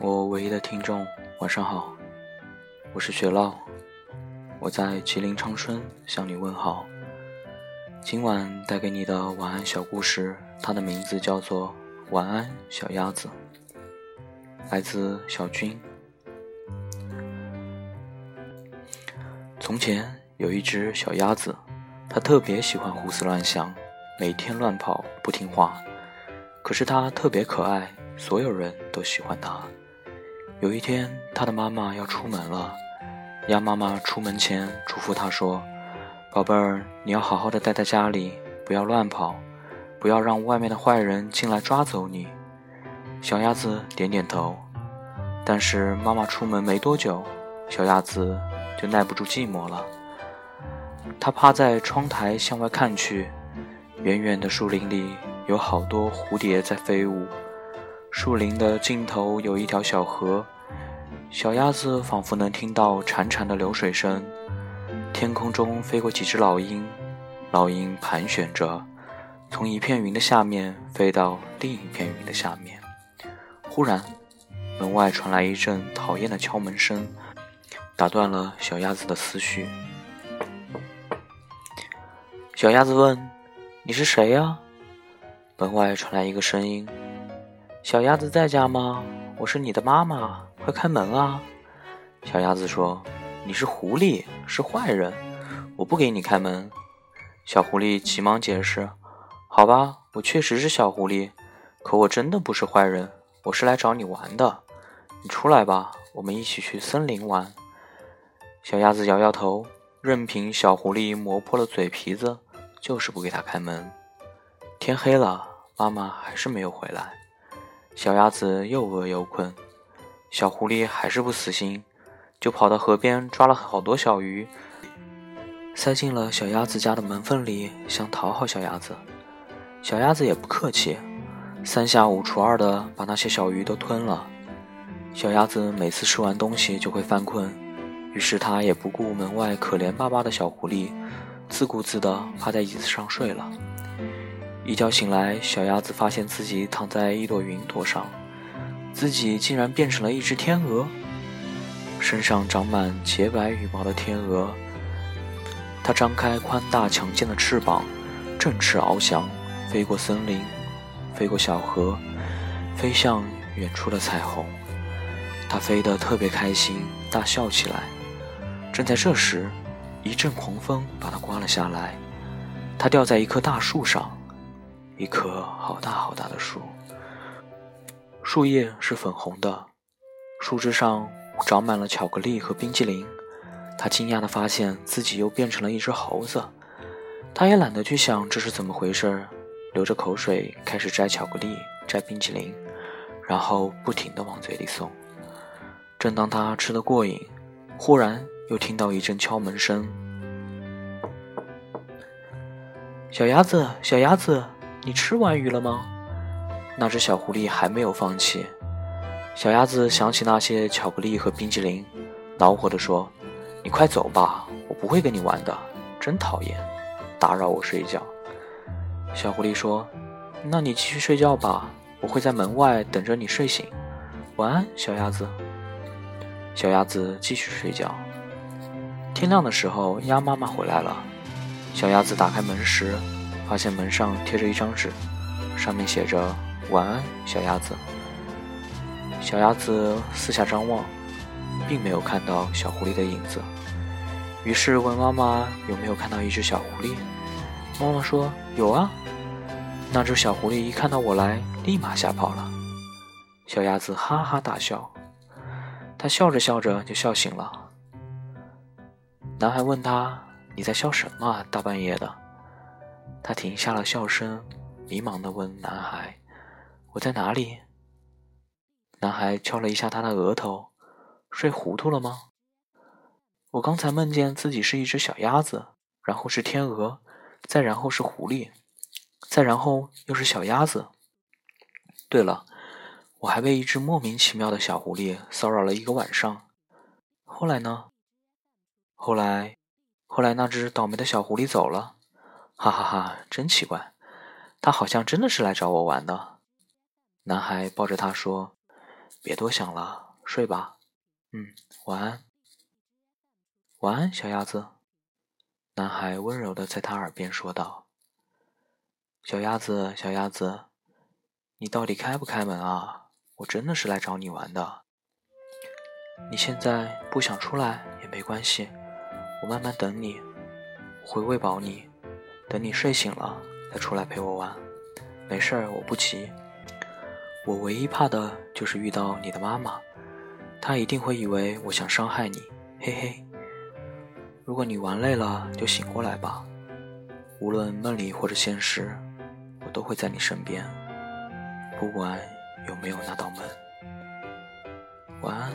我唯一的听众，晚上好，我是雪酪，我在吉林长春向你问好。今晚带给你的晚安小故事，它的名字叫做《晚安小鸭子》，来自小军。从前有一只小鸭子，它特别喜欢胡思乱想，每天乱跑，不听话。可是它特别可爱，所有人都喜欢它。有一天，它的妈妈要出门了，鸭妈妈出门前嘱咐它说。宝贝儿，你要好好的待在家里，不要乱跑，不要让外面的坏人进来抓走你。小鸭子点点头。但是妈妈出门没多久，小鸭子就耐不住寂寞了。它趴在窗台向外看去，远远的树林里有好多蝴蝶在飞舞，树林的尽头有一条小河，小鸭子仿佛能听到潺潺的流水声。天空中飞过几只老鹰，老鹰盘旋着，从一片云的下面飞到另一片云的下面。忽然，门外传来一阵讨厌的敲门声，打断了小鸭子的思绪。小鸭子问：“你是谁呀？”门外传来一个声音：“小鸭子在家吗？我是你的妈妈，快开门啊！”小鸭子说。你是狐狸，是坏人，我不给你开门。小狐狸急忙解释：“好吧，我确实是小狐狸，可我真的不是坏人，我是来找你玩的。你出来吧，我们一起去森林玩。”小鸭子摇摇头，任凭小狐狸磨破了嘴皮子，就是不给他开门。天黑了，妈妈还是没有回来，小鸭子又饿又困，小狐狸还是不死心。就跑到河边抓了好多小鱼，塞进了小鸭子家的门缝里，想讨好小鸭子。小鸭子也不客气，三下五除二的把那些小鱼都吞了。小鸭子每次吃完东西就会犯困，于是它也不顾门外可怜巴巴的小狐狸，自顾自地趴在椅子上睡了。一觉醒来，小鸭子发现自己躺在一朵云朵上，自己竟然变成了一只天鹅。身上长满洁白羽毛的天鹅，它张开宽大强健的翅膀，振翅翱翔，飞过森林，飞过小河，飞向远处的彩虹。它飞得特别开心，大笑起来。正在这时，一阵狂风把它刮了下来，它掉在一棵大树上，一棵好大好大的树，树叶是粉红的，树枝上。长满了巧克力和冰激凌，他惊讶地发现自己又变成了一只猴子。他也懒得去想这是怎么回事，流着口水开始摘巧克力、摘冰淇淋，然后不停地往嘴里送。正当他吃得过瘾，忽然又听到一阵敲门声：“小鸭子，小鸭子，你吃完鱼了吗？”那只小狐狸还没有放弃。小鸭子想起那些巧克力和冰激凌，恼火地说：“你快走吧，我不会跟你玩的，真讨厌，打扰我睡觉。”小狐狸说：“那你继续睡觉吧，我会在门外等着你睡醒。晚安，小鸭子。”小鸭子继续睡觉。天亮的时候，鸭妈妈回来了。小鸭子打开门时，发现门上贴着一张纸，上面写着：“晚安，小鸭子。”小鸭子四下张望，并没有看到小狐狸的影子，于是问妈妈有没有看到一只小狐狸。妈妈说有啊。那只小狐狸一看到我来，立马吓跑了。小鸭子哈哈大笑，它笑着笑着就笑醒了。男孩问他：“你在笑什么？大半夜的？”他停下了笑声，迷茫地问男孩：“我在哪里？”男孩敲了一下他的额头，睡糊涂了吗？我刚才梦见自己是一只小鸭子，然后是天鹅，再然后是狐狸，再然后又是小鸭子。对了，我还被一只莫名其妙的小狐狸骚扰了一个晚上。后来呢？后来，后来那只倒霉的小狐狸走了。哈哈哈，真奇怪，他好像真的是来找我玩的。男孩抱着她说：“别多想了，睡吧。嗯，晚安。晚安，小鸭子。”男孩温柔的在他耳边说道：“小鸭子，小鸭子，你到底开不开门啊？我真的是来找你玩的。你现在不想出来也没关系，我慢慢等你，会喂饱你，等你睡醒了再出来陪我玩。没事儿，我不急。我唯一怕的就是遇到你的妈妈，她一定会以为我想伤害你，嘿嘿。”如果你玩累了，就醒过来吧。无论梦里或者现实，我都会在你身边，不管有没有那道门。晚安。